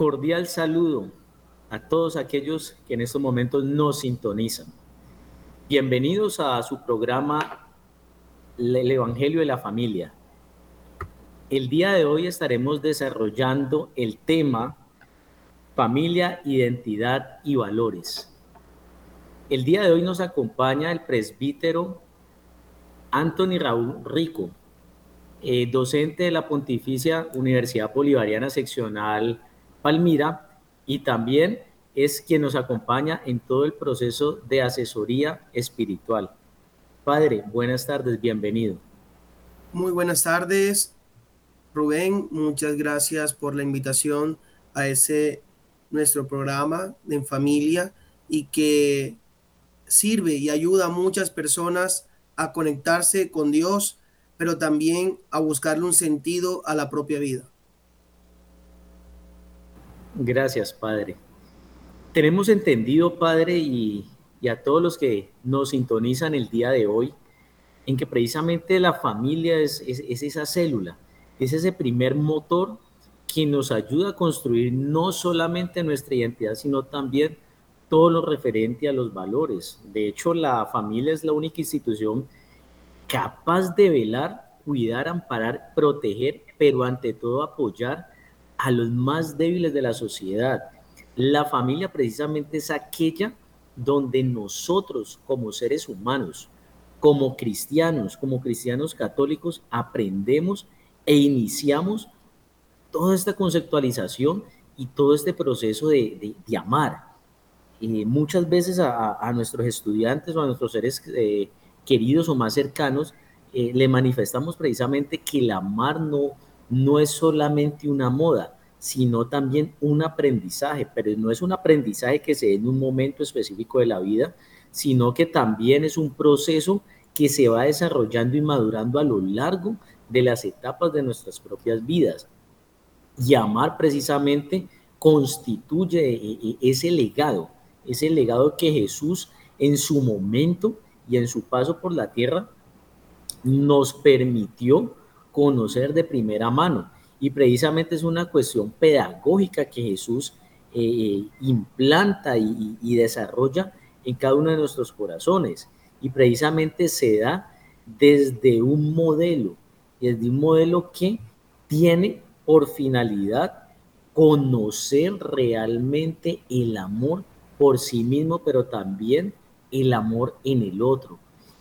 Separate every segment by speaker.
Speaker 1: Cordial saludo a todos aquellos que en estos momentos nos sintonizan. Bienvenidos a su programa El Evangelio de la Familia. El día de hoy estaremos desarrollando el tema familia, identidad y valores. El día de hoy nos acompaña el presbítero Anthony Raúl Rico, eh, docente de la Pontificia Universidad Bolivariana Seccional Palmira y también es quien nos acompaña en todo el proceso de asesoría espiritual. Padre, buenas tardes, bienvenido.
Speaker 2: Muy buenas tardes, Rubén. Muchas gracias por la invitación a ese nuestro programa en familia y que sirve y ayuda a muchas personas a conectarse con Dios, pero también a buscarle un sentido a la propia vida.
Speaker 1: Gracias, Padre. Tenemos entendido, Padre, y, a todos los que nos sintonizan el día de hoy, en que precisamente la familia es, es esa célula, es ese primer motor que nos ayuda a construir no solamente nuestra identidad, sino también todo lo referente a los valores. De hecho, la familia es la única institución capaz de velar, cuidar, amparar, proteger, pero ante todo apoyar a los más débiles de la sociedad. La familia precisamente es aquella donde nosotros como seres humanos, como cristianos, como cristianos católicos, aprendemos e iniciamos toda esta conceptualización y todo este proceso de, amar, muchas veces a, nuestros estudiantes o a nuestros seres eh, queridos o más cercanos, eh, le manifestamos precisamente que el amar no, no es solamente una moda, sino también un aprendizaje, pero no es un aprendizaje que se dé en un momento específico de la vida, sino que también es un proceso que se va desarrollando y madurando a lo largo de las etapas de nuestras propias vidas. Y amar precisamente constituye eh, eh, ese legado, es el legado que Jesús en su momento y en su paso por la tierra nos permitió conocer de primera mano. Y precisamente es una cuestión pedagógica que Jesús eh, implanta y, y, desarrolla en cada uno de nuestros corazones. Y precisamente se da desde un modelo, desde un modelo que tiene por finalidad conocer realmente el amor por sí mismo, pero también el amor en el otro.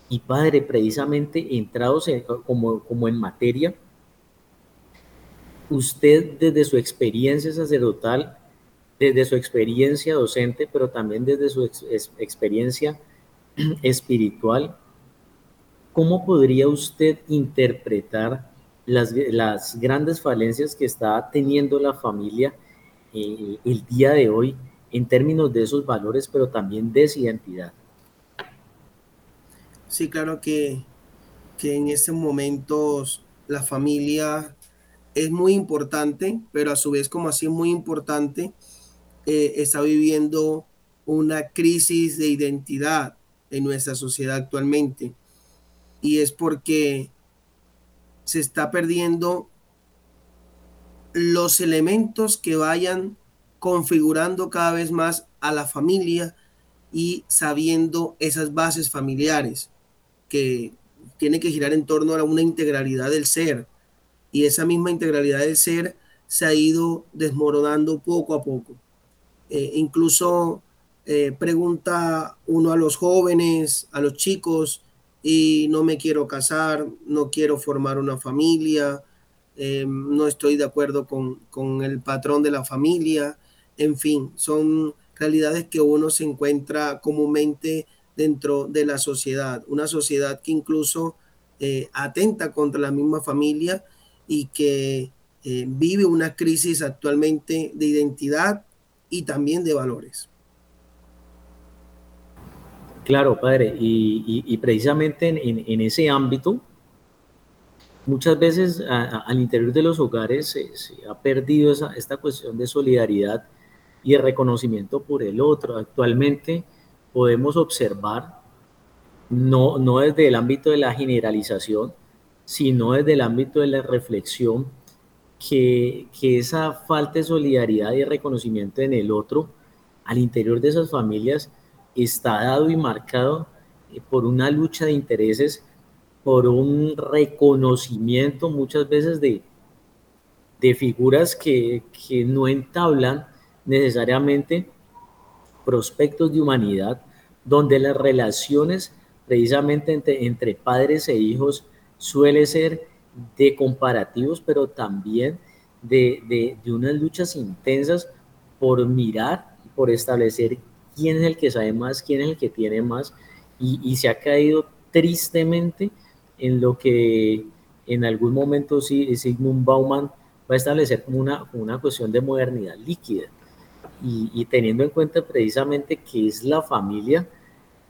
Speaker 1: Y Padre, precisamente entrados como, como en materia, usted desde su experiencia sacerdotal, desde su experiencia docente, pero también desde su experiencia espiritual, ¿cómo podría usted interpretar las, las, grandes falencias que está teniendo la familia eh, el día de hoy en términos de esos valores, pero también de esa identidad.
Speaker 2: Sí, claro que, que en estos momentos la familia es muy importante, pero a su vez como así es muy importante, eh, está viviendo una crisis de identidad en nuestra sociedad actualmente. Y es porque se está perdiendo los elementos que vayan configurando cada vez más a la familia y sabiendo esas bases familiares que tiene que girar en torno a una integralidad del ser. Y esa misma integralidad del ser se ha ido desmoronando poco a poco. Eh, incluso eh, pregunta uno a los jóvenes, a los chicos, y no me quiero casar, no quiero formar una familia, eh, no estoy de acuerdo con, con el patrón de la familia, en fin, son realidades que uno se encuentra comúnmente dentro de la sociedad, una sociedad que incluso eh, atenta contra la misma familia y que eh, vive una crisis actualmente de identidad y también de valores.
Speaker 1: Claro, padre, y, precisamente en, ese ámbito, muchas veces al interior de los hogares se, ha perdido esta cuestión de solidaridad y el reconocimiento por el otro. Actualmente podemos observar no, no desde el ámbito de la generalización, sino desde el ámbito de la reflexión, que, que esa falta de solidaridad y reconocimiento en el otro al interior de esas familias está dado y marcado eh, por una lucha de intereses, por un reconocimiento muchas veces de, de figuras que, que no entablan necesariamente prospectos de humanidad, donde las relaciones precisamente entre, entre padres e hijos suele ser de comparativos, pero también de, de, de, unas luchas intensas por mirar, por establecer quién es el que sabe más, quién es el que tiene más, y, y se ha caído tristemente en lo que en algún momento Sigmund Bauman va a establecer como una, una cuestión de modernidad líquida. Y, y teniendo en cuenta precisamente que es la familia,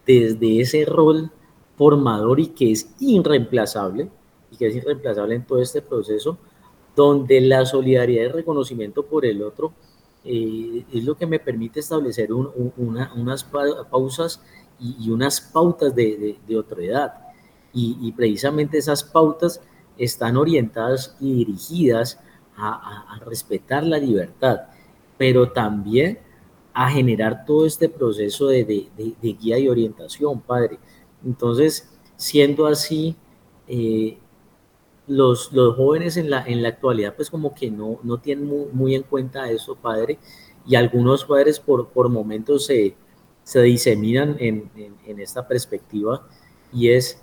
Speaker 1: desde ese rol formador y que es irreemplazable, y que es irreemplazable en todo este proceso, donde la solidaridad y reconocimiento por el otro eh, es lo que me permite establecer un, una, unas pausas y, y, unas pautas de, de, de. Y, y, precisamente esas pautas están orientadas y dirigidas a, a, a respetar la libertad, pero también a generar todo este proceso de, de, de, guía y orientación, padre. Entonces, siendo así, eh, los, los, jóvenes en la, en la actualidad pues como que no, no tienen muy, en cuenta eso, padre, y algunos padres por, por momentos se, se diseminan en, en, en, esta perspectiva y es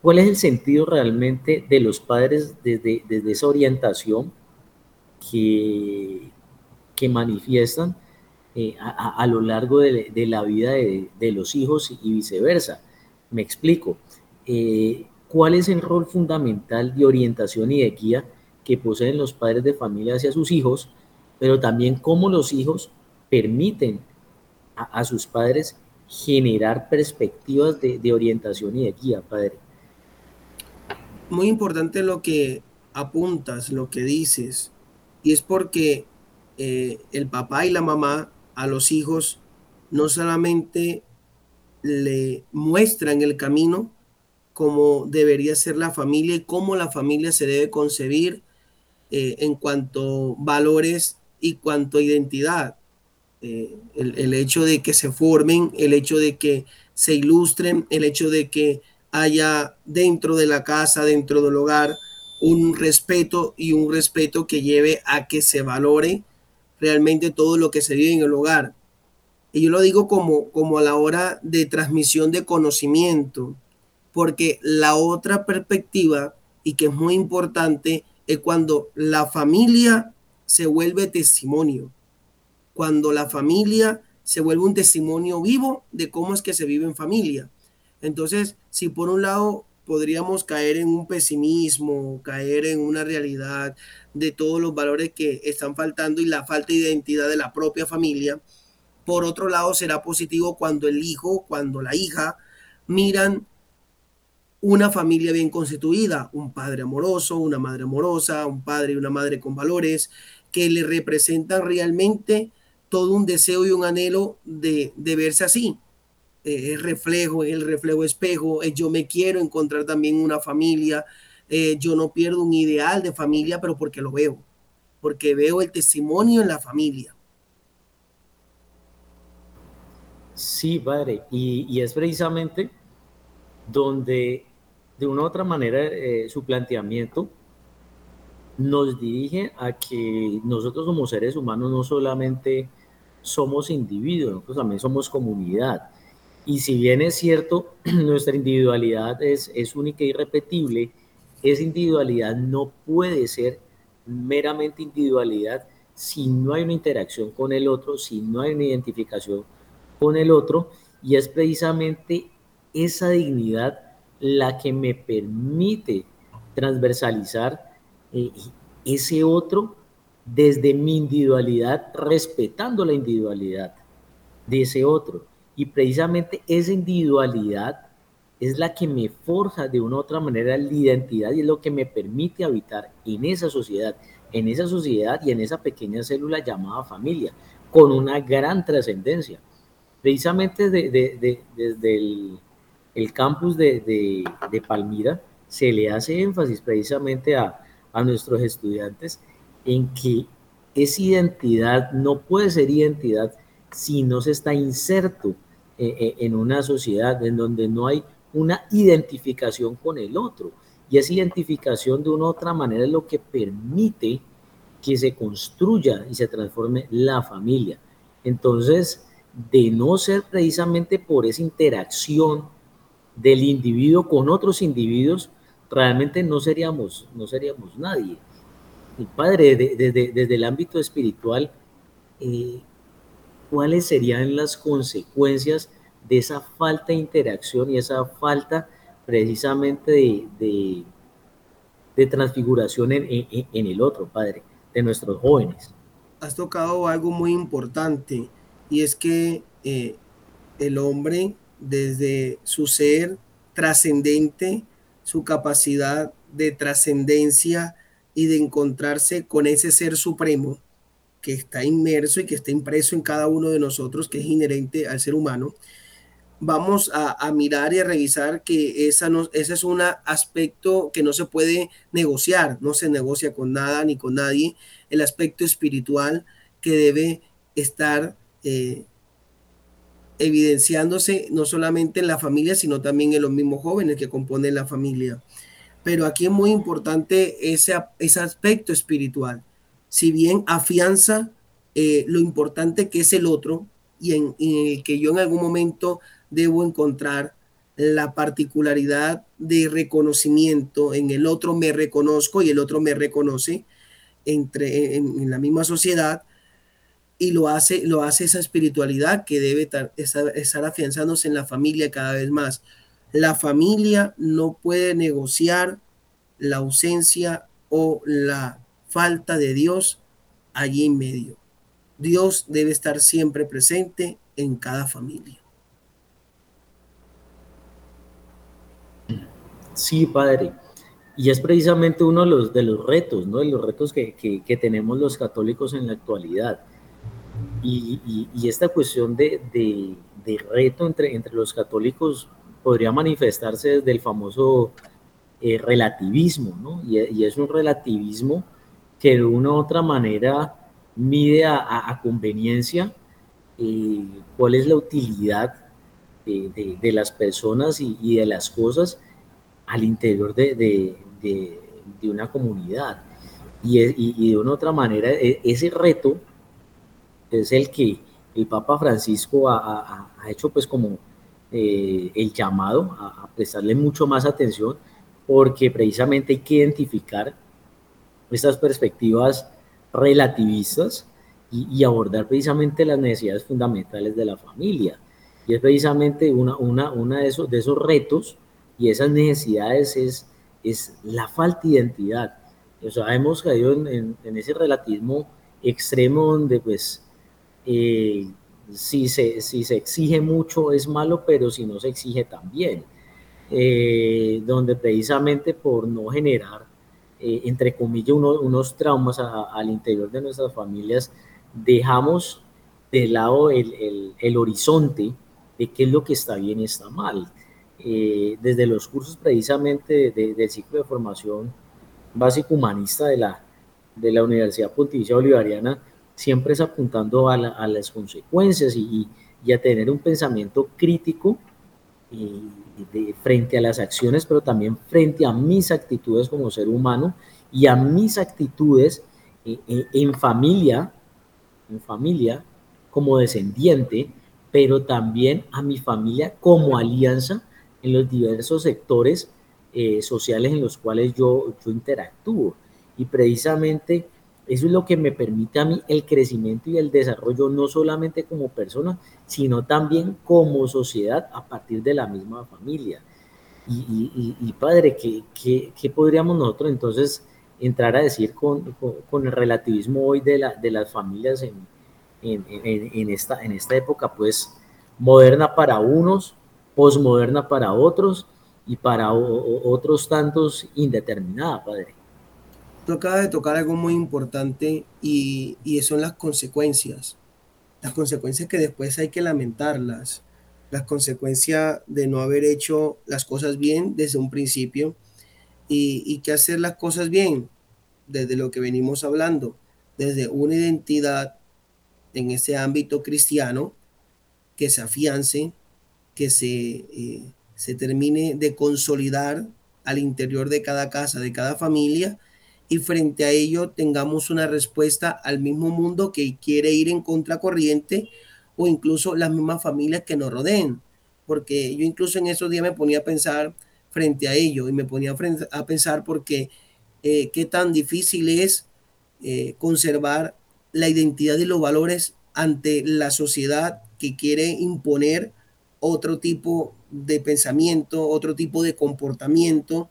Speaker 1: cuál es el sentido realmente de los padres desde, desde esa orientación que, que manifiestan eh, a, a, lo largo de, de la vida de, de, los hijos y viceversa. Me explico. Eh, ¿Cuál es el rol fundamental de orientación y de guía que poseen los padres de familia hacia sus hijos, pero también cómo los hijos permiten a, a sus padres generar perspectivas de, de orientación y de guía, padre?
Speaker 2: Muy importante lo que apuntas, lo que dices, y es porque eh, el papá y la mamá a los hijos no solamente le muestran el camino como debería ser la familia y cómo la familia se debe concebir eh, en cuanto valores y cuanto identidad. Eh, el, el, hecho de que se formen, el hecho de que se ilustren, el hecho de que haya dentro de la casa, dentro del hogar, un respeto y un respeto que lleve a que se valore realmente todo lo que se vive en el hogar. Y yo lo digo como, como a la hora de transmisión de conocimiento, porque la otra perspectiva, y que es muy importante, es cuando la familia se vuelve testimonio, cuando la familia se vuelve un testimonio vivo de cómo es que se vive en familia. Entonces, si por un lado podríamos caer en un pesimismo, caer en una realidad de todos los valores que están faltando y la falta de identidad de la propia familia. Por otro lado, será positivo cuando el hijo, cuando la hija miran una familia bien constituida, un padre amoroso, una madre amorosa, un padre y una madre con valores, que le representan realmente todo un deseo y un anhelo de, de verse así, eh, reflejo, el reflejo espejo, eh, yo me quiero encontrar también una familia, eh, yo no pierdo un ideal de familia, pero porque lo veo, porque veo el testimonio en la familia.
Speaker 1: Sí, padre, y, y es precisamente donde de una u otra manera su planteamiento nos dirige a que nosotros como seres humanos no solamente somos individuos, nosotros también somos comunidad. Y si bien es cierto, nuestra individualidad es, es única y irrepetible, esa individualidad no puede ser meramente individualidad si no hay una interacción con el otro, si no hay una identificación con el otro, y es precisamente esa dignidad la que me permite transversalizar eh, ese otro desde mi individualidad, respetando la individualidad de ese otro. Y precisamente esa individualidad es la que me forja de una u otra manera la identidad y es lo que me permite habitar en esa sociedad, en esa sociedad y en esa pequeña célula llamada familia, con una gran trascendencia. precisamente desde el, campus de, Palmira se le hace énfasis precisamente a, nuestros estudiantes en que esa identidad no puede ser identidad si no se está inserto eh, en una sociedad en donde no hay una identificación con el otro. Y esa identificación de una u otra manera es lo que permite que se construya y se transforme la familia. Entonces, de no ser precisamente por esa interacción del individuo con otros individuos, realmente no seríamos, no seríamos nadie. Y padre, desde, el ámbito espiritual, eh, ¿cuáles serían las consecuencias de esa falta de interacción y esa falta precisamente de, de, transfiguración en, en, el otro, Padre, de nuestros jóvenes.
Speaker 2: Has tocado algo muy importante y es que eh, el hombre, desde su ser trascendente, su capacidad de trascendencia y de encontrarse con ese ser supremo que está inmerso y que está impreso en cada uno de nosotros, que es inherente al ser humano, vamos a, mirar y a revisar que esa no, ese es un aspecto que no se puede negociar, no se negocia con nada ni con nadie, el aspecto espiritual que debe estar eh, evidenciándose no solamente en la familia, sino también en los mismos jóvenes que componen la familia. Pero aquí es muy importante ese, ese aspecto espiritual. Si bien afianza eh, lo importante que es el otro y en, en el que yo en algún momento debo encontrar la particularidad de reconocimiento. En el otro me reconozco y el otro me reconoce entre, en, la misma sociedad y lo hace, lo hace esa espiritualidad que debe estar, estar afianzándose en la familia cada vez más. La familia no puede negociar la ausencia o la falta de Dios allí en medio. Dios debe estar siempre presente en cada familia.
Speaker 1: Sí, padre. Y es precisamente uno de los, retos, ¿no? De los retos que, tenemos los católicos en la actualidad. Y, esta cuestión de, reto entre, los católicos podría manifestarse desde el famoso eh, relativismo, ¿no? Y, es un relativismo que de una u otra manera mide a, a, conveniencia eh, cuál es la utilidad de, de las personas y, de las cosas al interior de, una comunidad. Y, de una otra manera, e, ese reto es el que el Papa Francisco ha, hecho pues como eh, el llamado a, prestarle mucho más atención porque precisamente hay que identificar estas perspectivas relativistas y, abordar precisamente las necesidades fundamentales de la familia. Y es precisamente una, una, una de, esos, de esos retos y esas necesidades es, es la falta de identidad. O sea, hemos caído en, ese relativismo extremo donde pues eh, si, se, si se exige mucho es malo, pero si no se exige también. Eh, donde precisamente por no generar, eh, entre comillas, unos traumas al interior de nuestras familias, dejamos de lado el, el, el horizonte de qué es lo que está bien y está mal. Eh, desde los cursos precisamente del ciclo de formación básico humanista de la, de la Universidad Pontificia Bolivariana, siempre es apuntando a, las consecuencias y, a tener un pensamiento crítico frente a las acciones, pero también frente a mis actitudes como ser humano y a mis actitudes eh, eh, en familia, en familia como descendiente, pero también a mi familia como alianza en los diversos sectores eh, sociales en los cuales yo, yo interactúo. Y precisamente eso es lo que me permite a mí el crecimiento y el desarrollo, no solamente como persona, sino también como sociedad a partir de la misma familia. Y, y, padre, ¿qué, ¿qué, qué, podríamos nosotros entonces entrar a decir con, con, el relativismo hoy de, la, de las familias en, en, en, esta, en esta época, pues moderna para unos, posmoderna para otros y para otros tantos indeterminada, Padre.
Speaker 2: Tú acabas de tocar algo muy importante y, y son las consecuencias. las consecuencias que después hay que lamentarlas, las consecuencias de no haber hecho las cosas bien desde un principio y, y que hacer las cosas bien desde lo que venimos hablando, desde una identidad en ese ámbito cristiano que se afiance, que se, eh, se termine de consolidar al interior de cada casa, de cada familia, y frente a ello tengamos una respuesta al mismo mundo que quiere ir en contracorriente o incluso las mismas familias que nos rodeen. Porque yo incluso en esos días me ponía a pensar frente a ello y me ponía a pensar porque eh, qué tan difícil es eh, conservar la identidad y los valores ante la sociedad que quiere imponer otro tipo de pensamiento, otro tipo de comportamiento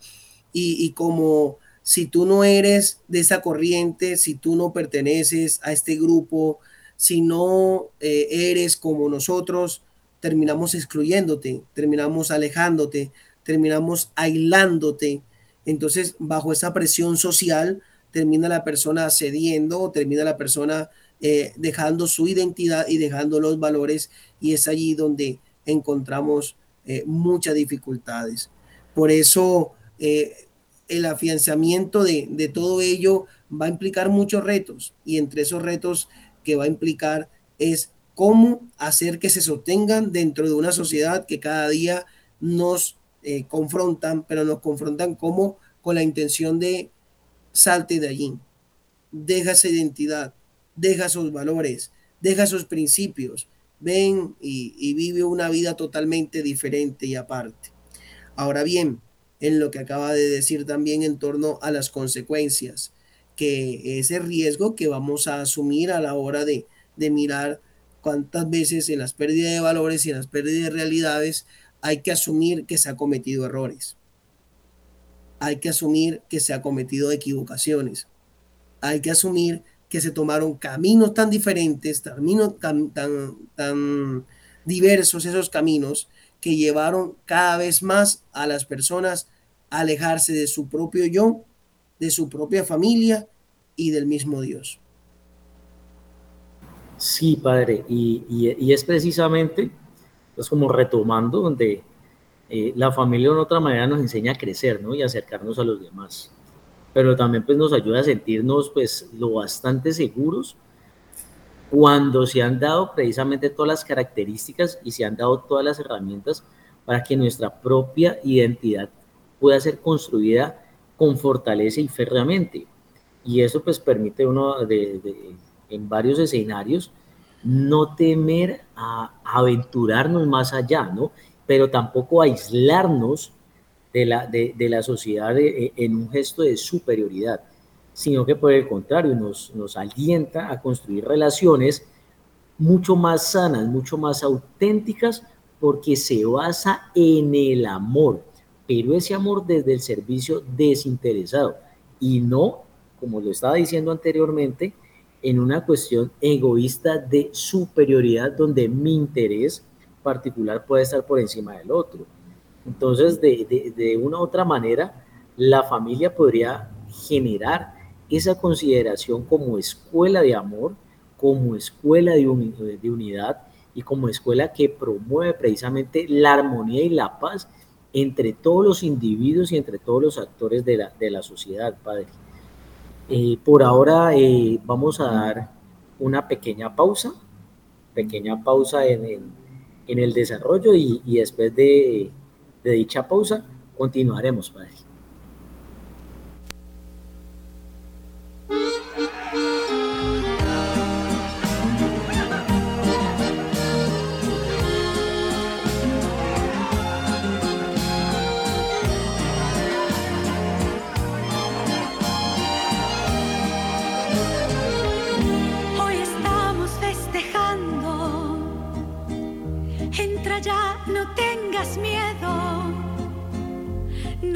Speaker 2: y, como si tú no eres de esa corriente, si tú no perteneces a este grupo, si no eh, eres como nosotros, terminamos excluyéndote, terminamos alejándote, terminamos aislándote. Entonces, bajo esa presión social, termina la persona cediendo, termina la persona eh, dejando su identidad y dejando los valores, y es allí donde encontramos eh, muchas dificultades. Por eso el afianzamiento de, de, todo ello va a implicar muchos retos y entre esos retos que va a implicar es cómo hacer que se sostengan dentro de una sociedad que cada día nos eh, confrontan, pero nos confrontan como con la intención de salte de allí, deja esa identidad, deja sus valores, deja sus principios, ven y, vive una vida totalmente diferente y aparte. Ahora bien, en lo que acaba de decir también en torno a las consecuencias, que ese riesgo que vamos a asumir a la hora de, de mirar cuántas veces en las pérdidas de valores y en las pérdidas de realidades hay que asumir que se ha cometido errores. Hay que asumir que se ha cometido equivocaciones. Hay que asumir que se tomaron caminos tan diferentes, caminos tan, tan, tan diversos esos caminos que llevaron cada vez más a las personas alejarse de su propio yo, de su propia familia y del mismo Dios.
Speaker 1: Sí, padre, y, es precisamente, pues como retomando, donde eh, la familia de otra manera nos enseña a crecer, ¿no? Y acercarnos a los demás pero también pues nos ayuda a sentirnos pues lo bastante seguros cuando se han dado precisamente todas las características y se han dado todas las herramientas para que nuestra propia identidad pueda ser construida con fortaleza y férreamente. Y eso pues permite uno de, en varios escenarios no temer a aventurarnos más allá, ¿no? Pero tampoco aislarnos de la, de, la sociedad eh, en un gesto de superioridad, sino que por el contrario nos, nos alienta a construir relaciones mucho más sanas, mucho más auténticas, porque se basa en el amor, pero ese amor desde el servicio desinteresado y no, como lo estaba diciendo anteriormente, en una cuestión egoísta de superioridad donde mi interés particular puede estar por encima del otro. Entonces, de, una u otra manera, la familia podría generar esa consideración como escuela de amor, como escuela de, unidad y como escuela que promueve precisamente la armonía y la paz entre todos los individuos y entre todos los actores de la, sociedad, Padre. Eh, por ahora eh, vamos a dar una pequeña pausa, pequeña pausa en, el desarrollo y después de de dicha pausa, continuaremos, Padre.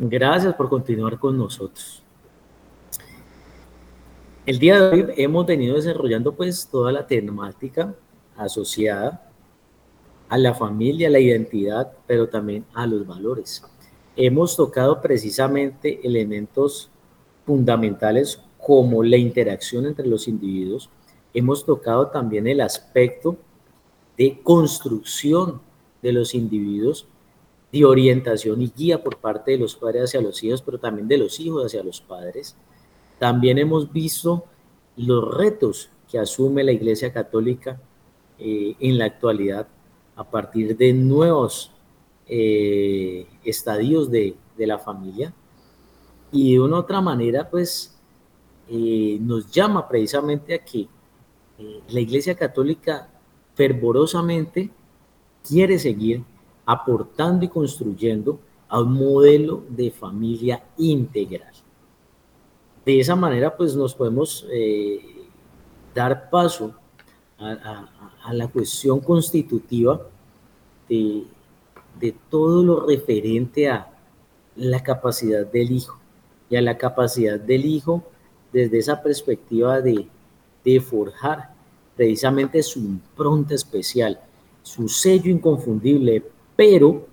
Speaker 1: Gracias por continuar con nosotros. El día de hoy hemos venido desarrollando pues toda la temática asociada a la familia, a la identidad, pero también a los valores. Hemos tocado precisamente elementos fundamentales como la interacción entre los individuos. Hemos tocado también el aspecto de construcción de los individuos, de orientación y guía por parte de los padres hacia los hijos, pero también de los hijos hacia los padres también hemos visto los retos que asume la Iglesia Católica eh, en la actualidad a partir de nuevos eh, estadios de, la familia. Y de una otra manera, pues, eh, nos llama precisamente a que la Iglesia Católica fervorosamente quiere seguir aportando y construyendo a un modelo de familia integral. De esa manera pues nos podemos eh, dar paso a, la cuestión constitutiva de, todo lo referente a la capacidad del hijo y a la capacidad del hijo desde esa perspectiva de, de forjar precisamente su impronta especial, su sello inconfundible, pero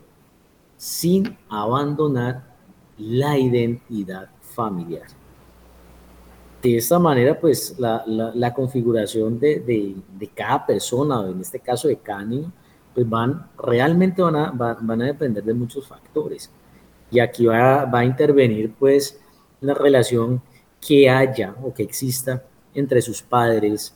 Speaker 1: sin abandonar la identidad familiar de esta manera, pues la, configuración de, cada persona, en este caso de cada niño, pues van, realmente van a, van a depender de muchos factores. Y aquí va, a intervenir pues la relación que haya o que exista entre sus padres,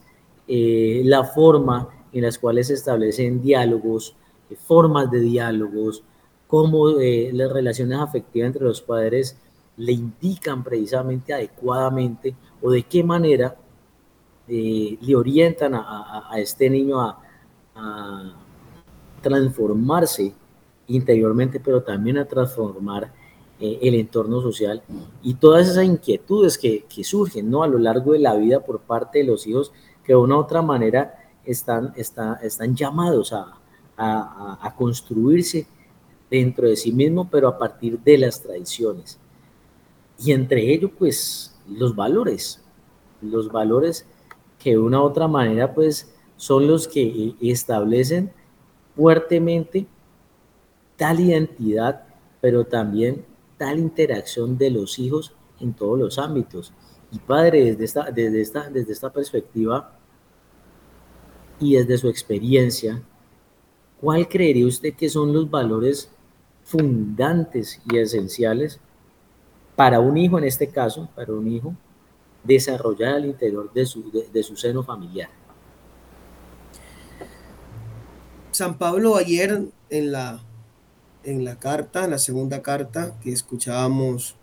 Speaker 1: eh, la forma en las cuales se establecen diálogos, formas de diálogos, cómo eh, las relaciones afectivas entre los padres le indican precisamente adecuadamente o de qué manera eh, le orientan a, este niño a, transformarse interiormente, pero también a transformar eh, el entorno social y todas esas inquietudes que, surgen ¿no? a lo largo de la vida por parte de los hijos que de una u otra manera están, están llamados a, a construirse dentro de sí mismo, pero a partir de las tradiciones. Y entre ellos, pues, los valores, los valores que de una u otra manera pues son los que establecen fuertemente tal identidad, pero también tal interacción de los hijos en todos los ámbitos. Y padre, desde esta, desde esta, desde esta perspectiva y desde su experiencia, ¿cuál creería usted que son los valores fundantes y esenciales para un hijo en este caso, para un hijo, desarrollar al interior de su, de, su seno familiar.
Speaker 2: San Pablo ayer en la, en la carta, en la segunda carta que escuchábamos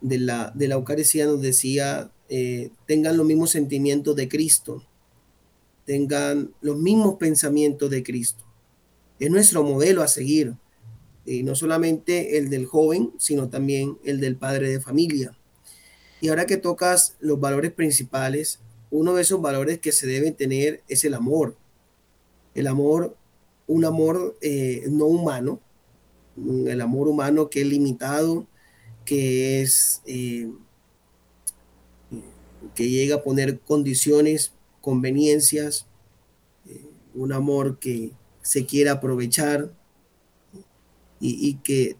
Speaker 2: de la, de la Eucaristía nos decía, eh, tengan los mismos sentimientos de Cristo, tengan los mismos pensamientos de Cristo. Es nuestro modelo a seguir y no solamente el del joven, sino también el del padre de familia. Y ahora que tocas los valores principales, uno de esos valores que se debe tener es el amor. El amor, un amor eh, no humano, el amor humano que es limitado, que es eh, que llega a poner condiciones, conveniencias, eh, un amor que se quiere aprovechar, y, que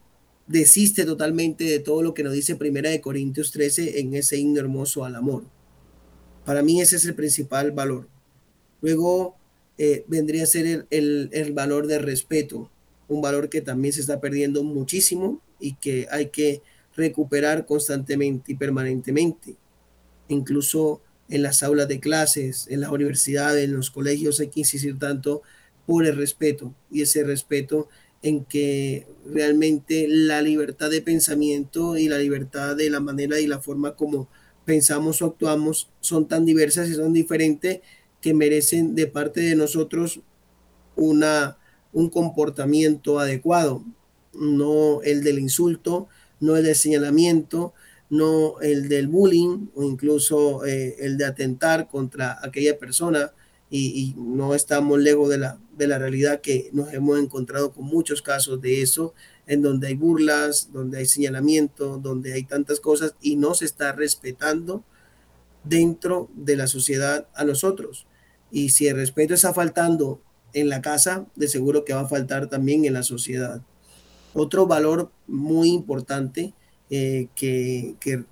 Speaker 2: desiste totalmente de todo lo que nos dice Primera de Corintios 13 en ese himno hermoso al amor. Para mí ese es el principal valor. Luego eh, vendría a ser el, el, valor de respeto, un valor que también se está perdiendo muchísimo y que hay que recuperar constantemente y permanentemente. Incluso en las aulas de clases, en las universidades, en los colegios hay que insistir tanto por el respeto y ese respeto en que realmente la libertad de pensamiento y la libertad de la manera y la forma como, pensamos o actuamos son tan diversas y son diferentes que merecen de parte de nosotros una, un comportamiento adecuado, no el del insulto, no el del señalamiento, no el del bullying o incluso eh, el de atentar contra aquella persona y, y, no estamos lejos de la, de la realidad que nos hemos encontrado con muchos casos de eso, en donde hay burlas, donde hay señalamiento, donde hay tantas cosas y no se está respetando dentro de la sociedad a nosotros. Y si el respeto está faltando en la casa, de seguro que va a faltar también en la sociedad. Otro valor muy importante eh, que, que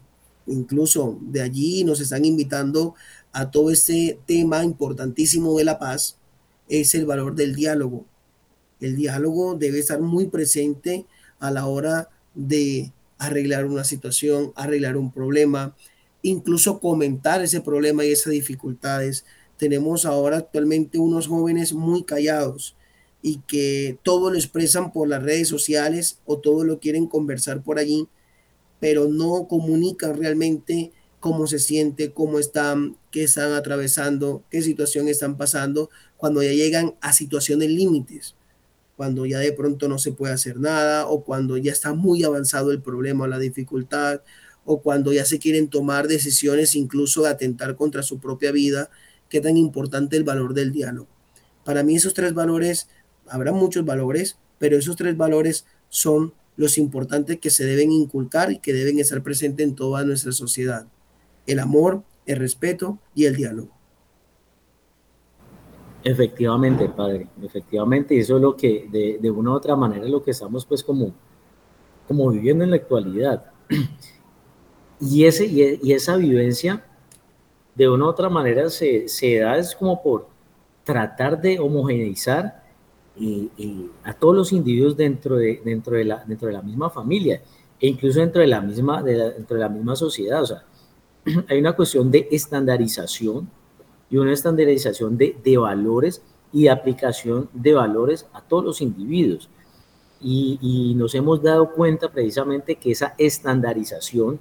Speaker 2: incluso de allí nos están invitando a todo este tema importantísimo de la paz es el valor del diálogo. El diálogo debe estar muy presente a la hora de arreglar una situación, arreglar un problema, incluso comentar ese problema y esas dificultades. Tenemos ahora actualmente unos jóvenes muy callados y que todo lo expresan por las redes sociales o todo lo quieren conversar por allí, pero no comunican realmente cómo se siente, cómo están, qué están atravesando, qué situación están pasando, cuando ya llegan a situaciones límites, cuando ya de pronto no se puede hacer nada o cuando ya está muy avanzado el problema o la dificultad o cuando ya se quieren tomar decisiones incluso de atentar contra su propia vida, qué tan importante el valor del diálogo. Para mí esos tres valores, habrá muchos valores, pero esos tres valores son los importantes que se deben inculcar y que deben estar presentes en toda nuestra sociedad el amor, el respeto y el diálogo.
Speaker 1: Efectivamente, padre, efectivamente, eso es lo que de, de una u otra manera lo que estamos pues como, como viviendo en la actualidad. Y, ese, y, esa vivencia de una u otra manera se, se da es como por tratar de homogeneizar a todos los individuos dentro de, dentro, de la, dentro de la misma familia e incluso dentro de la misma, de la, dentro de la misma sociedad. O sea, hay una cuestión de estandarización y una estandarización de, de valores y aplicación de valores a todos los individuos. Y, y, nos hemos dado cuenta precisamente que esa estandarización,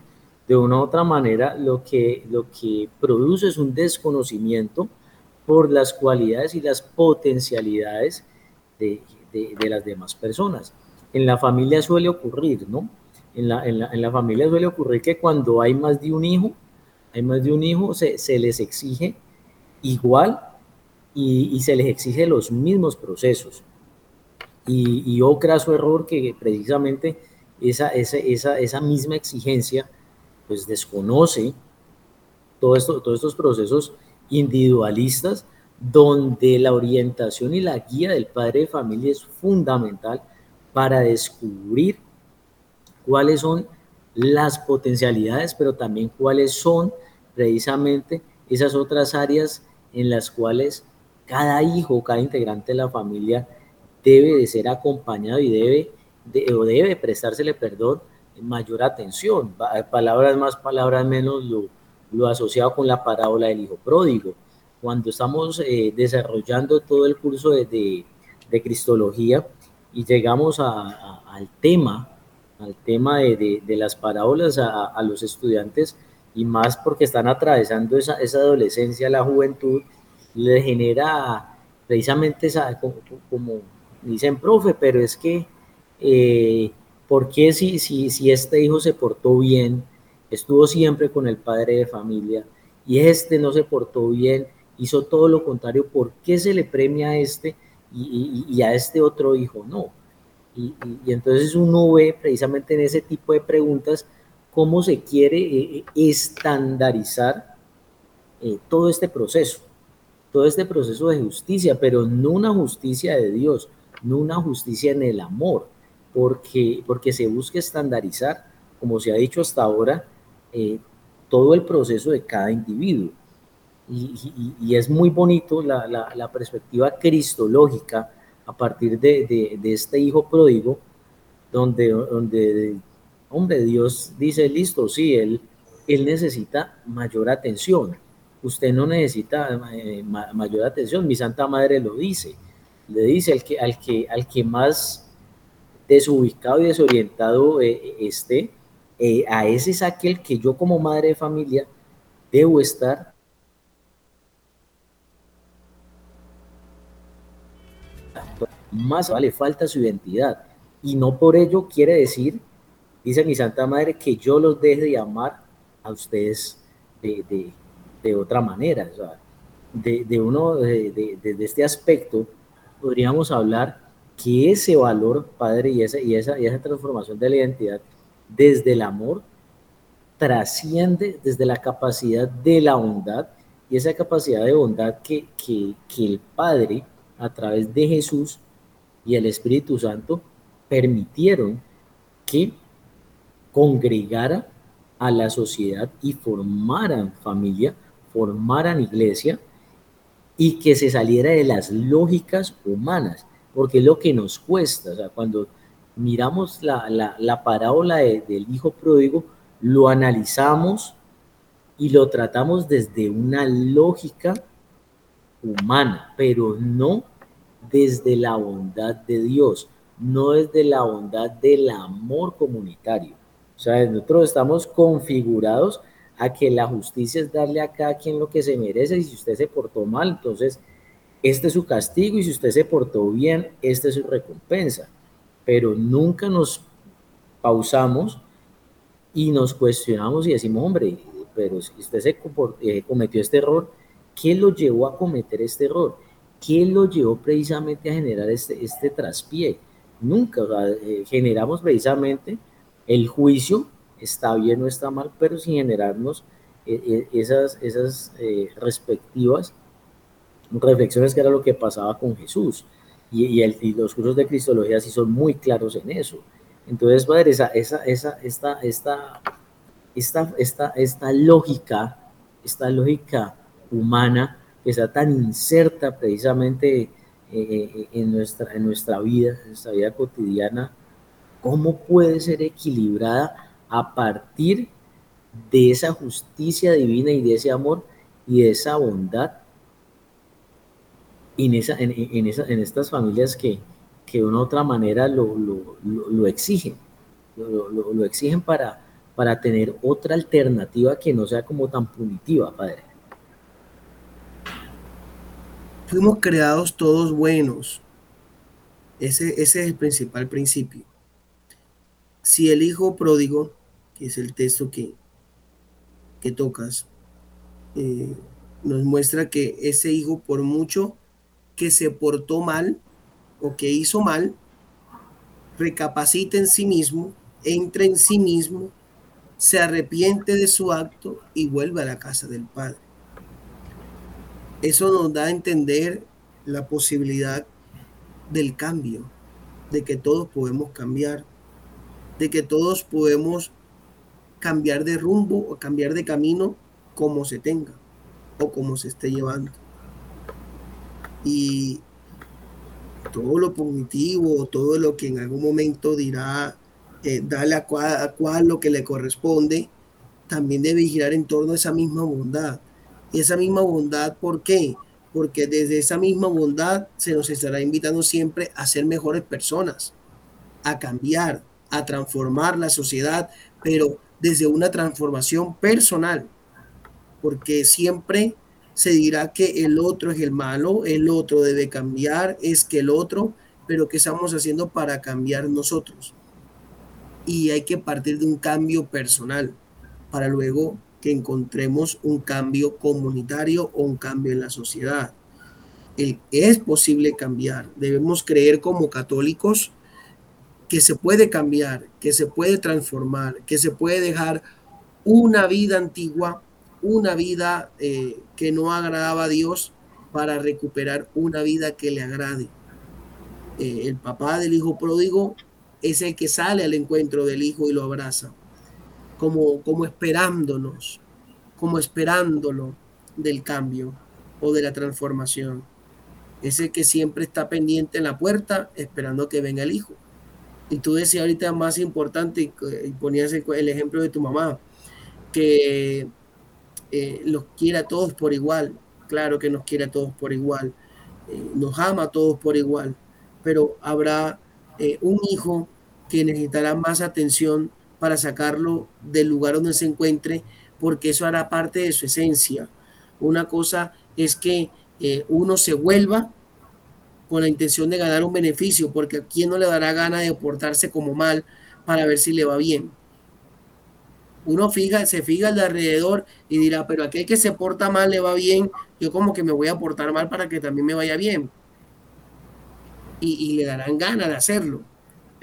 Speaker 1: de una u otra manera, lo que, lo que produce es un desconocimiento por las cualidades y las potencialidades de, de, de las demás personas. En la familia suele ocurrir, ¿no? En la, en, la, en la, familia suele ocurrir que cuando hay más de un hijo, hay más de un hijo, se, se les exige igual y, y, se les exige los mismos procesos. Y, y oh craso error que precisamente esa, esa, esa, esa misma exigencia pues desconoce todo esto, todos estos procesos individualistas donde la orientación y la guía del padre de familia es fundamental para descubrir cuáles son las potencialidades, pero también cuáles son precisamente esas otras áreas en las cuales cada hijo, cada integrante de la familia debe de ser acompañado y debe de, o debe prestársele, perdón, mayor atención. Palabras más, palabras menos, lo asociado con la parábola del hijo pródigo. Cuando estamos eh, desarrollando todo el curso de, de, Cristología y llegamos al tema, al tema de, de las parábolas a, a los estudiantes, y más porque están atravesando esa, esa adolescencia, la juventud, le genera precisamente esa, como, como dicen, profe, pero es que, eh, ¿por qué si, si, si este hijo se portó bien, estuvo siempre con el padre de familia, y este no se portó bien, hizo todo lo contrario, ¿por qué se le premia a este y, a este otro hijo no? Y, entonces uno ve precisamente en ese tipo de preguntas cómo se quiere eh, estandarizar eh, todo este proceso, todo este proceso de justicia, pero no una justicia de Dios, no una justicia en el amor, porque, porque se busca estandarizar, como se ha dicho hasta ahora, eh, todo el proceso de cada individuo. Y, es muy bonito la, la, perspectiva cristológica a partir de, de, de este hijo pródigo, donde, donde hombre, Dios dice, listo, sí, él, él necesita mayor atención. Usted no necesita eh, mayor atención, mi Santa Madre lo dice. Le dice al que, al que, al que más desubicado y desorientado eh, esté, eh, a ese es aquel que yo como madre de familia debo estar más vale falta su identidad. Y no por ello quiere decir, dice mi Santa Madre, que yo los deje de amar a ustedes de, de, de otra manera. O sea, de, de, uno, de, este aspecto, podríamos hablar que ese valor, Padre, y esa, y, esa, y esa transformación de la identidad desde el amor trasciende desde la capacidad de la bondad y esa capacidad de bondad que, que, que el Padre, a través de Jesús, y el Espíritu Santo permitieron que congregara a la sociedad y formaran familia, formaran iglesia y que se saliera de las lógicas humanas, porque es lo que nos cuesta. O sea, cuando miramos la, la, la parábola de, del hijo pródigo, lo analizamos y lo tratamos desde una lógica humana, pero no desde la bondad de Dios, no desde la bondad del amor comunitario. O sea, nosotros estamos configurados a que la justicia es darle a cada quien lo que se merece y si usted se portó mal, entonces este es su castigo y si usted se portó bien, esta es su recompensa. Pero nunca nos pausamos y nos cuestionamos y decimos, hombre, pero si usted se eh, cometió este error, ¿qué lo llevó a cometer este error? ¿Qué lo llevó precisamente a generar este, este traspié? Nunca, eh, generamos precisamente el juicio, está bien o está mal, pero sin generarnos eh, eh, esas, esas respectivas reflexiones que era lo que pasaba con Jesús. Y, y, el, y, los cursos de Cristología sí son muy claros en eso. Entonces, padre, esa, esa, esa, esta, esta, esta, esta, esta lógica, esta lógica humana, que está tan inserta precisamente eh, eh, en, nuestra, en nuestra vida, en nuestra vida cotidiana, ¿cómo puede ser equilibrada a partir de esa justicia divina y de ese amor y de esa bondad en, esa, en, en, esa, en estas familias que, que de una u otra manera lo, lo, lo, lo exigen, lo, exigen para, para tener otra alternativa que no sea como tan punitiva, Padre?
Speaker 2: Fuimos creados todos buenos. Ese, es el principal principio. Si el hijo pródigo, que es el texto que, que tocas, eh, nos muestra que ese hijo, por mucho que se portó mal o que hizo mal, recapacita en sí mismo, entra en sí mismo, se arrepiente de su acto y vuelve a la casa del Padre. Eso nos da a entender la posibilidad del cambio, de que todos podemos cambiar, de que todos podemos cambiar de rumbo o cambiar de camino como se tenga o como se esté llevando. Y todo lo punitivo, todo lo que en algún momento dirá, eh, darle a cual, a cual lo que le corresponde, también debe girar en torno a esa misma bondad y esa misma bondad, ¿por qué? Porque desde esa misma bondad se nos estará invitando siempre a ser mejores personas, a cambiar, a transformar la sociedad, pero desde una transformación personal, porque siempre se dirá que el otro es el malo, el otro debe cambiar, es que el otro, pero ¿qué estamos haciendo para cambiar nosotros? Y hay que partir de un cambio personal para luego que encontremos un cambio comunitario o un cambio en la sociedad. es posible cambiar. Debemos creer como católicos que se puede cambiar, que se puede transformar, que se puede dejar una vida antigua, una vida eh, que no agradaba a Dios para recuperar una vida que le agrade. Eh, el papá del hijo pródigo es el que sale al encuentro del hijo y lo abraza como, como esperándonos, como esperándolo del cambio o de la transformación. Ese que siempre está pendiente en la puerta esperando que venga el hijo. Y tú decías ahorita más importante, y ponías el ejemplo de tu mamá, que eh, los quiere a todos por igual. Claro que nos quiere a todos por igual. Eh, nos ama a todos por igual. Pero habrá eh, un hijo que necesitará más atención para sacarlo del lugar donde se encuentre, porque eso hará parte de su esencia. Una cosa es que eh, uno se vuelva con la intención de ganar un beneficio, porque a quién no le dará gana de portarse como mal para ver si le va bien. Uno fija, se fija al de alrededor y dirá, pero aquel que se porta mal le va bien, yo como que me voy a portar mal para que también me vaya bien. Y, y le darán ganas de hacerlo.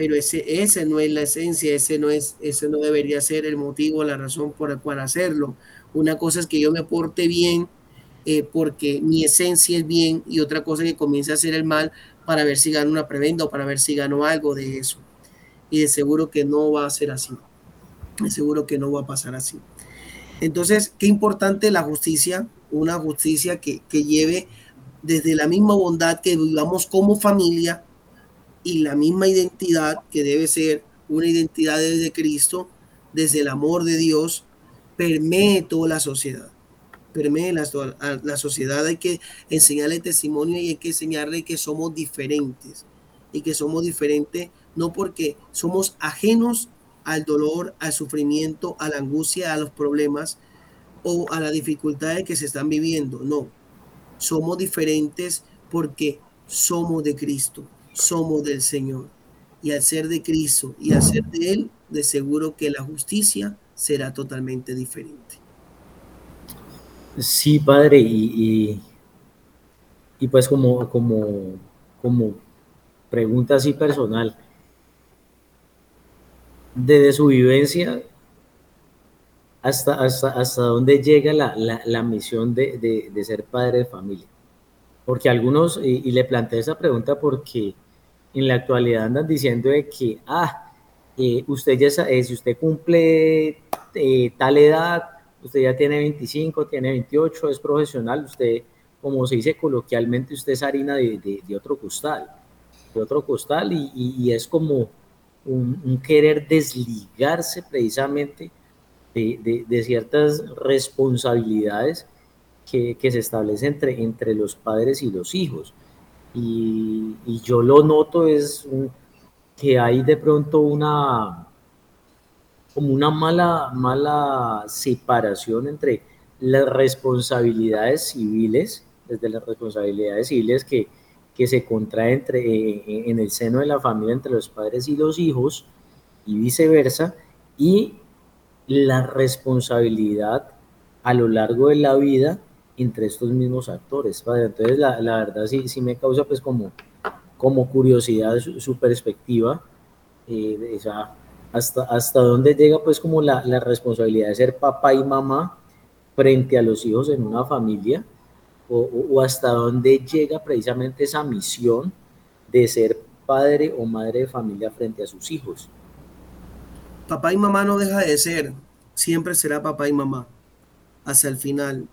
Speaker 2: Pero ese, ese no es la esencia, ese no, es, ese no debería ser el motivo, la razón por la cual hacerlo. Una cosa es que yo me porte bien eh, porque mi esencia es bien y otra cosa es que comience a hacer el mal para ver si gano una preventa o para ver si gano algo de eso. Y de seguro que no va a ser así. De seguro que no va a pasar así. Entonces, qué importante la justicia, una justicia que, que lleve desde la misma bondad que vivamos como familia y la misma identidad que debe ser una identidad desde Cristo, desde el amor de Dios, permee toda la sociedad. Permee la, la sociedad. Hay que enseñarle testimonio y hay que enseñarle que somos diferentes. Y que somos diferentes no porque somos ajenos al dolor, al sufrimiento, a la angustia, a los problemas o a las dificultades que se están viviendo. No, somos diferentes porque somos de Cristo, somos del Señor. Y al ser de Cristo y al ser de Él, de seguro que la justicia será totalmente diferente.
Speaker 1: Sí, padre, y, y, pues como, como, como pregunta así personal, desde su vivencia, hasta, hasta, hasta dónde llega la, la, la misión de, de, de, ser padre de familia. Porque algunos, y, le planteé esa pregunta porque en la actualidad andan diciendo de que, ah, eh, usted ya eh, si usted cumple eh, tal edad, usted ya tiene 25, tiene 28, es profesional, usted, como se dice coloquialmente, usted es harina de, otro costal, de otro costal, y, es como un, un, querer desligarse precisamente de, de ciertas responsabilidades que, se establecen entre, entre los padres y los hijos. Y, yo lo noto es que hay de pronto una como una mala, mala separación entre las responsabilidades civiles, desde las responsabilidades civiles que, que se contrae entre, eh, en el seno de la familia entre los padres y los hijos y viceversa, y la responsabilidad a lo largo de la vida entre estos mismos actores. Padre. Entonces, la, la, verdad sí, sí me causa pues como, como curiosidad su, su perspectiva, eh, esa, hasta, hasta dónde llega pues como la, la responsabilidad de ser papá y mamá frente a los hijos en una familia, o, o, hasta dónde llega precisamente esa misión de ser padre o madre de familia frente a sus hijos.
Speaker 2: Papá y mamá no deja de ser, siempre será papá y mamá, hasta el final.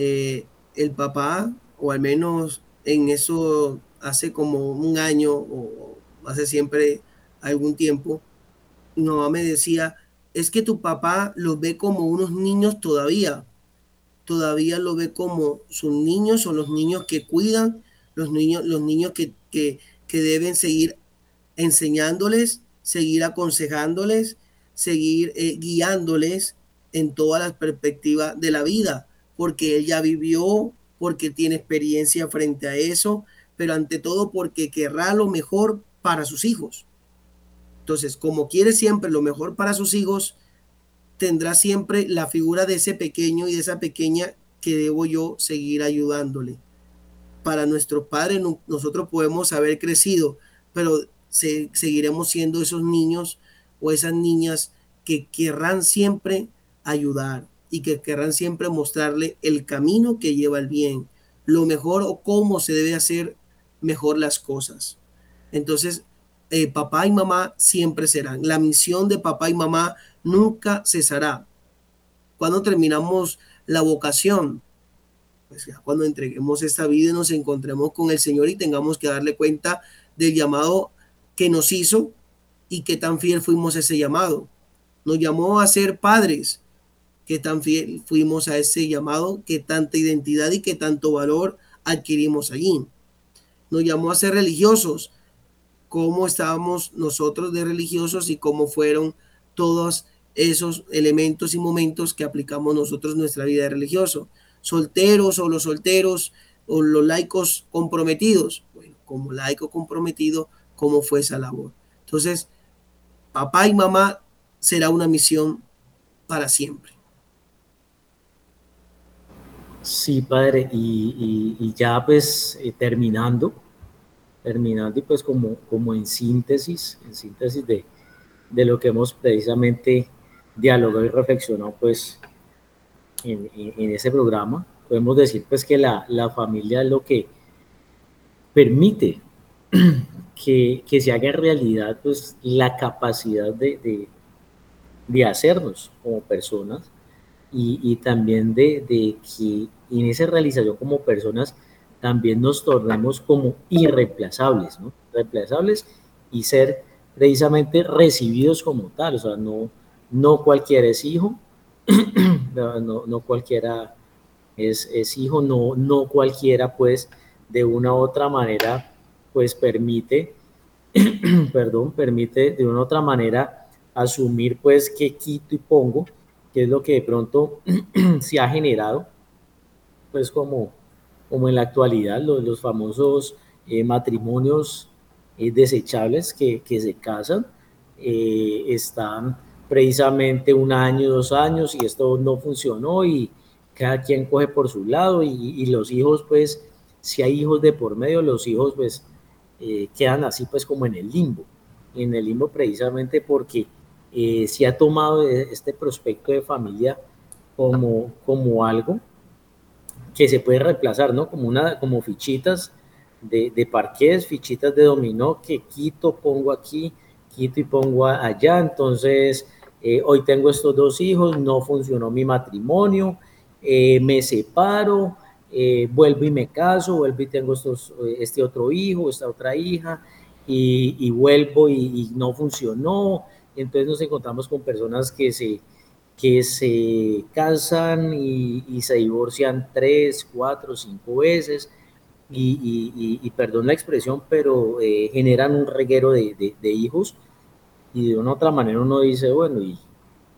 Speaker 2: Eh, el papá, o al menos en eso hace como un año o hace siempre algún tiempo, mi mamá me decía, es que tu papá los ve como unos niños todavía, todavía lo ve como sus niños o los niños que cuidan, los niños, los niños que, que, deben seguir enseñándoles, seguir aconsejándoles, seguir eh, guiándoles en todas las perspectivas de la vida, porque él ya vivió, porque tiene experiencia frente a eso, pero ante todo porque querrá lo mejor para sus hijos. Entonces, como quiere siempre lo mejor para sus hijos, tendrá siempre la figura de ese pequeño y de esa pequeña que debo yo seguir ayudándole. Para nuestros padres nosotros podemos haber crecido, pero se, seguiremos siendo esos niños o esas niñas que querrán siempre ayudar y que querrán siempre mostrarle el camino que lleva el bien, lo mejor o cómo se debe hacer mejor las cosas. Entonces, eh, papá y mamá siempre serán. La misión de papá y mamá nunca cesará. Cuando terminamos la vocación, pues ya cuando entreguemos esta vida y nos encontremos con el Señor y tengamos que darle cuenta del llamado que nos hizo y qué tan fiel fuimos a ese llamado. Nos llamó a ser padres, qué tan fiel fuimos a ese llamado, qué tanta identidad y qué tanto valor adquirimos allí. Nos llamó a ser religiosos, cómo estábamos nosotros de religiosos y cómo fueron todas esos elementos y momentos que aplicamos nosotros en nuestra vida religiosa. Solteros o los solteros o los laicos comprometidos. Bueno, como laico comprometido, ¿cómo fue esa labor? Entonces, papá y mamá será una misión para siempre.
Speaker 1: Sí, padre, y, ya pues eh, terminando, terminando y pues como, como en síntesis, en síntesis de, de lo que hemos precisamente dialogado y reflexionado pues en, en- en ese programa, podemos decir pues que la, la familia es lo que permite que, que se haga realidad pues la capacidad de, de, de hacernos como personas y, y también de, de que en esa realización como personas también nos tornemos como irreemplazables, ¿no? Reemplazables y ser precisamente recibidos como tal, o sea, no, no cualquiera es hijo, no, no cualquiera es, es hijo, no, no cualquiera pues de una u otra manera pues permite, perdón, permite de una u otra manera asumir pues que quito y pongo, que es lo que de pronto se ha generado, pues como, como en la actualidad, los, los famosos eh, matrimonios eh, desechables que, que, se casan, eh, están precisamente un año, dos años y esto no funcionó y cada quien coge por su lado y, y los hijos pues, si hay hijos de por medio, los hijos pues eh, quedan así pues como en el limbo, en el limbo precisamente porque se ha tomado este prospecto de familia como, como algo que se puede reemplazar, ¿no? Como, una, como fichitas de, de parqués, fichitas de dominó que quito, pongo aquí, quito y pongo allá. Entonces, eh, hoy tengo estos dos hijos, no funcionó mi matrimonio, eh, me separo, eh, vuelvo y me caso, vuelvo y tengo estos, este otro hijo, esta otra hija, y, vuelvo y no funcionó entonces nos encontramos con personas que se, que se casan y, se divorcian tres, cuatro, cinco veces y, y, y perdón la expresión, pero eh, generan un reguero de, de, de, hijos y de una otra manera uno dice, bueno, y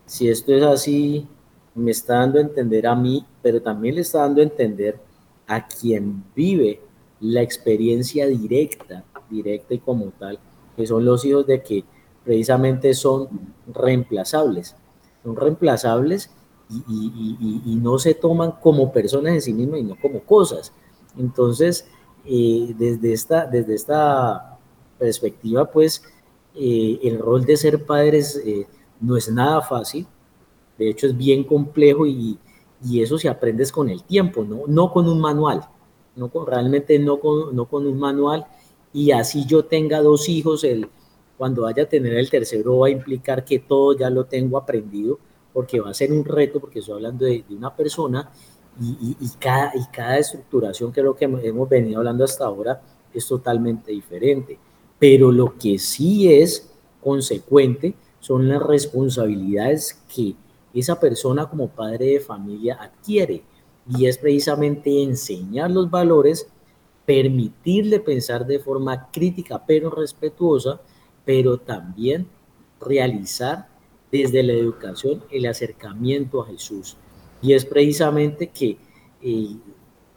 Speaker 1: si esto es así, me está dando a entender a mí, pero también le está dando a entender a quien vive la experiencia directa, directa y como tal, que son los hijos de que precisamente son reemplazables. Son reemplazables y, no se toman como personas en sí mismas y no como cosas. Entonces, eh, desde, esta, desde esta perspectiva, pues, eh, el rol de ser padres eh, no es nada fácil. De hecho, es bien complejo y, eso se aprende con el tiempo, no, no con un manual. No con, realmente no con, no con un manual. Y así yo tenga dos hijos, el, cuando vaya a tener el tercero va a implicar que todo ya lo tengo aprendido, porque va a ser un reto, porque estoy hablando de, de una persona y, y, y, cada, y cada estructuración, que es lo que hemos venido hablando hasta ahora, es totalmente diferente. Pero lo que sí es consecuente son las responsabilidades que esa persona como padre de familia adquiere. Y es precisamente enseñar los valores, permitirle pensar de forma crítica pero respetuosa, pero también realizar desde la educación el acercamiento a Jesús. Y es precisamente que eh,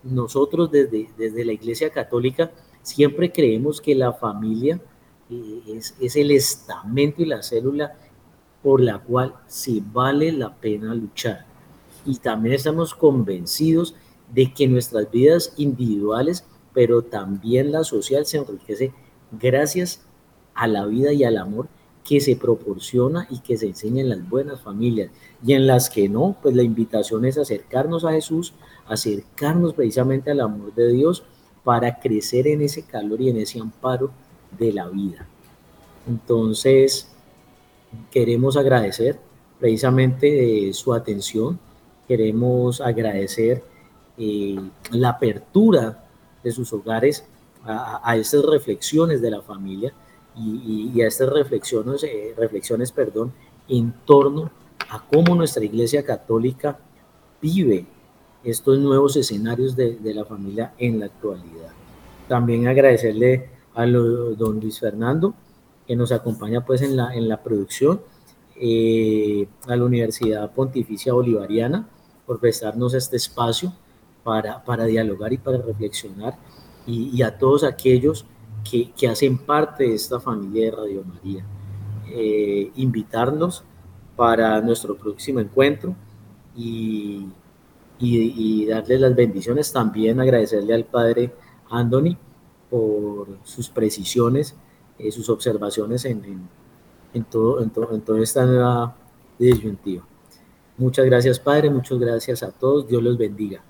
Speaker 1: nosotros desde, desde la Iglesia Católica siempre creemos que la familia eh, es, es el estamento y la célula por la cual se vale la pena luchar. Y también estamos convencidos de que nuestras vidas individuales, pero también la social, se enriquece gracias a la vida y al amor que se proporciona y que se enseña en las buenas familias y en las que no, pues la invitación es acercarnos a Jesús, acercarnos precisamente al amor de Dios para crecer en ese calor y en ese amparo de la vida. Entonces, queremos agradecer precisamente eh, su atención, queremos agradecer eh, la apertura de sus hogares a, a estas reflexiones de la familia y, a estas reflexiones, eh, reflexiones perdón, en torno a cómo nuestra Iglesia Católica vive estos nuevos escenarios de, de la familia en la actualidad. También agradecerle a don Luis Fernando, que nos acompaña pues en la, en la producción, eh, a la Universidad Pontificia Bolivariana por prestarnos este espacio para, para dialogar y para reflexionar y a todos aquellos que, hacen parte de esta familia de Radio María. Eh, invitarnos para nuestro próximo encuentro y, y, y, darle las bendiciones. También agradecerle al Padre Anthony por sus precisiones, eh, sus observaciones en, todo, en, todo, en toda esta nueva disyuntiva. Muchas gracias, Padre. Muchas gracias a todos. Dios los bendiga.